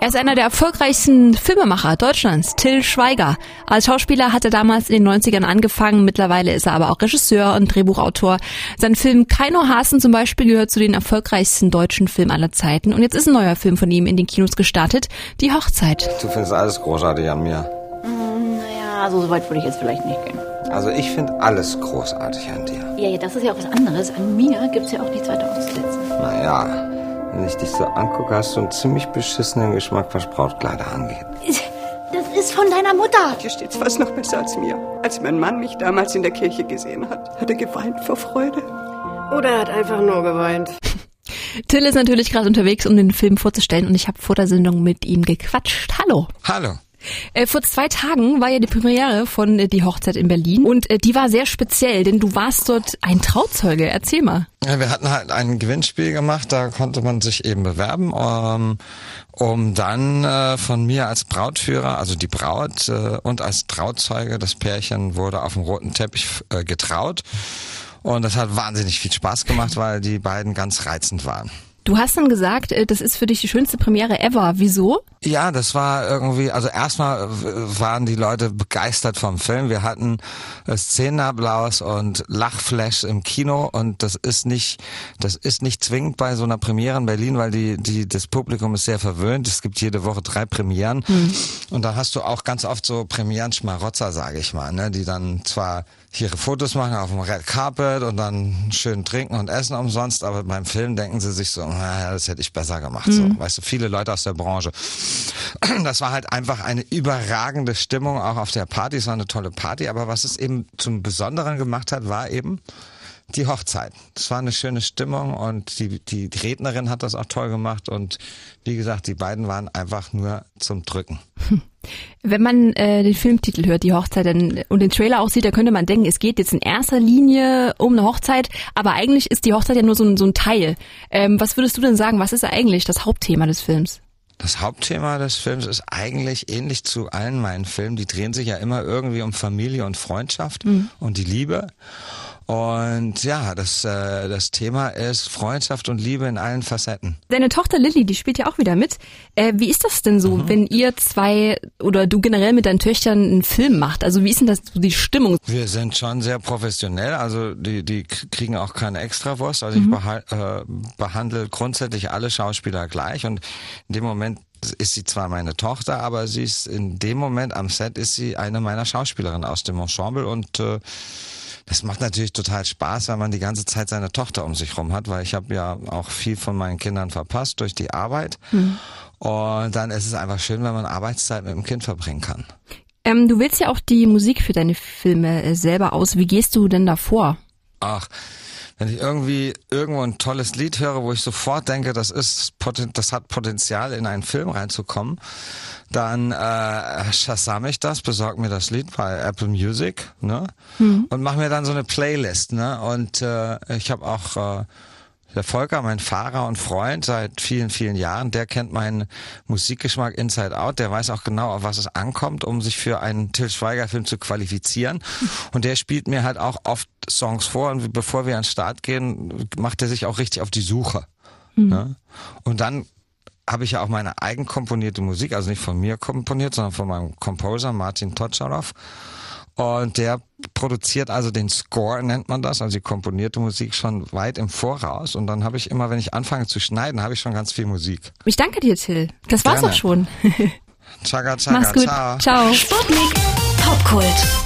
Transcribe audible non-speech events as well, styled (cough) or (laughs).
Er ist einer der erfolgreichsten Filmemacher Deutschlands, Till Schweiger. Als Schauspieler hat er damals in den 90ern angefangen, mittlerweile ist er aber auch Regisseur und Drehbuchautor. Sein Film Keino Hasen zum Beispiel gehört zu den erfolgreichsten deutschen Filmen aller Zeiten. Und jetzt ist ein neuer Film von ihm in den Kinos gestartet, Die Hochzeit. Du findest alles großartig an mir. Hm, naja, so weit würde ich jetzt vielleicht nicht gehen. Also ich finde alles großartig an dir. Ja, ja, das ist ja auch was anderes. An mir gibt's ja auch nichts weiter auszusetzen. Naja, wenn ich dich so angucke, hast du einen ziemlich beschissenen Geschmack, was Brautkleider angeht. Das ist von deiner Mutter. Dir steht's fast noch besser als mir. Als mein Mann mich damals in der Kirche gesehen hat, hat er geweint vor Freude. Oder er hat einfach nur geweint. (laughs) Till ist natürlich gerade unterwegs, um den Film vorzustellen und ich habe vor der Sendung mit ihm gequatscht. Hallo. Hallo. Äh, vor zwei Tagen war ja die Premiere von äh, Die Hochzeit in Berlin und äh, die war sehr speziell, denn du warst dort ein Trauzeuge. Erzähl mal. Ja, wir hatten halt ein Gewinnspiel gemacht, da konnte man sich eben bewerben, um, ähm, um dann äh, von mir als Brautführer, also die Braut äh, und als Trauzeuge, das Pärchen wurde auf dem roten Teppich äh, getraut. Und das hat wahnsinnig viel Spaß gemacht, weil die beiden ganz reizend waren. Du hast dann gesagt, äh, das ist für dich die schönste Premiere ever. Wieso? Ja, das war irgendwie, also erstmal waren die Leute begeistert vom Film. Wir hatten äh, Szenenapplaus und Lachflash im Kino und das ist nicht, das ist nicht zwingend bei so einer Premiere in Berlin, weil die, die, das Publikum ist sehr verwöhnt. Es gibt jede Woche drei Premieren hm. und da hast du auch ganz oft so Premieren-Schmarotzer, sage ich mal, ne, die dann zwar ihre Fotos machen auf dem Red Carpet und dann schön trinken und essen umsonst, aber beim Film denken sie sich so, naja, das hätte ich besser gemacht. Mhm. So, weißt du, viele Leute aus der Branche. Das war halt einfach eine überragende Stimmung auch auf der Party. Es war eine tolle Party, aber was es eben zum Besonderen gemacht hat, war eben, die Hochzeit. Das war eine schöne Stimmung und die, die Rednerin hat das auch toll gemacht und wie gesagt, die beiden waren einfach nur zum Drücken. (laughs) Wenn man äh, den Filmtitel hört, die Hochzeit, dann, und den Trailer auch sieht, da könnte man denken, es geht jetzt in erster Linie um eine Hochzeit, aber eigentlich ist die Hochzeit ja nur so ein, so ein Teil. Ähm, was würdest du denn sagen, was ist eigentlich das Hauptthema des Films? Das Hauptthema des Films ist eigentlich ähnlich zu allen meinen Filmen. Die drehen sich ja immer irgendwie um Familie und Freundschaft mhm. und die Liebe. Und ja, das, äh, das Thema ist Freundschaft und Liebe in allen Facetten. Deine Tochter Lilly, die spielt ja auch wieder mit. Äh, wie ist das denn so, mhm. wenn ihr zwei oder du generell mit deinen Töchtern einen Film macht? Also wie ist denn das so die Stimmung? Wir sind schon sehr professionell, also die, die kriegen auch keine Extrawurst. Also mhm. ich behal, äh, behandle grundsätzlich alle Schauspieler gleich und in dem Moment ist sie zwar meine Tochter, aber sie ist in dem Moment am Set ist sie eine meiner Schauspielerinnen aus dem Ensemble und äh, das macht natürlich total Spaß, wenn man die ganze Zeit seine Tochter um sich rum hat, weil ich habe ja auch viel von meinen Kindern verpasst durch die Arbeit. Mhm. Und dann ist es einfach schön, wenn man Arbeitszeit mit dem Kind verbringen kann. Ähm, du willst ja auch die Musik für deine Filme äh, selber aus. Wie gehst du denn davor? Ach, wenn ich irgendwie irgendwo ein tolles Lied höre, wo ich sofort denke, das ist das hat Potenzial in einen Film reinzukommen, dann äh, shazam ich das, besorge mir das Lied bei Apple Music, ne? Mhm. Und mache mir dann so eine Playlist, ne? Und äh, ich habe auch äh, der Volker, mein Fahrer und Freund seit vielen, vielen Jahren, der kennt meinen Musikgeschmack Inside Out. Der weiß auch genau, auf was es ankommt, um sich für einen Till Schweiger-Film zu qualifizieren. (laughs) Und der spielt mir halt auch oft Songs vor. Und bevor wir an den Start gehen, macht er sich auch richtig auf die Suche. Mhm. Ne? Und dann habe ich ja auch meine eigen komponierte Musik, also nicht von mir komponiert, sondern von meinem Composer Martin Totscharow. Und der produziert also den Score, nennt man das, also die komponierte Musik schon weit im Voraus. Und dann habe ich immer, wenn ich anfange zu schneiden, habe ich schon ganz viel Musik. Ich danke dir, Till. Das war's Gerne. auch schon. Chaga, (laughs) chaga, Mach's gut. ciao. Ciao. Sputnik Popkult.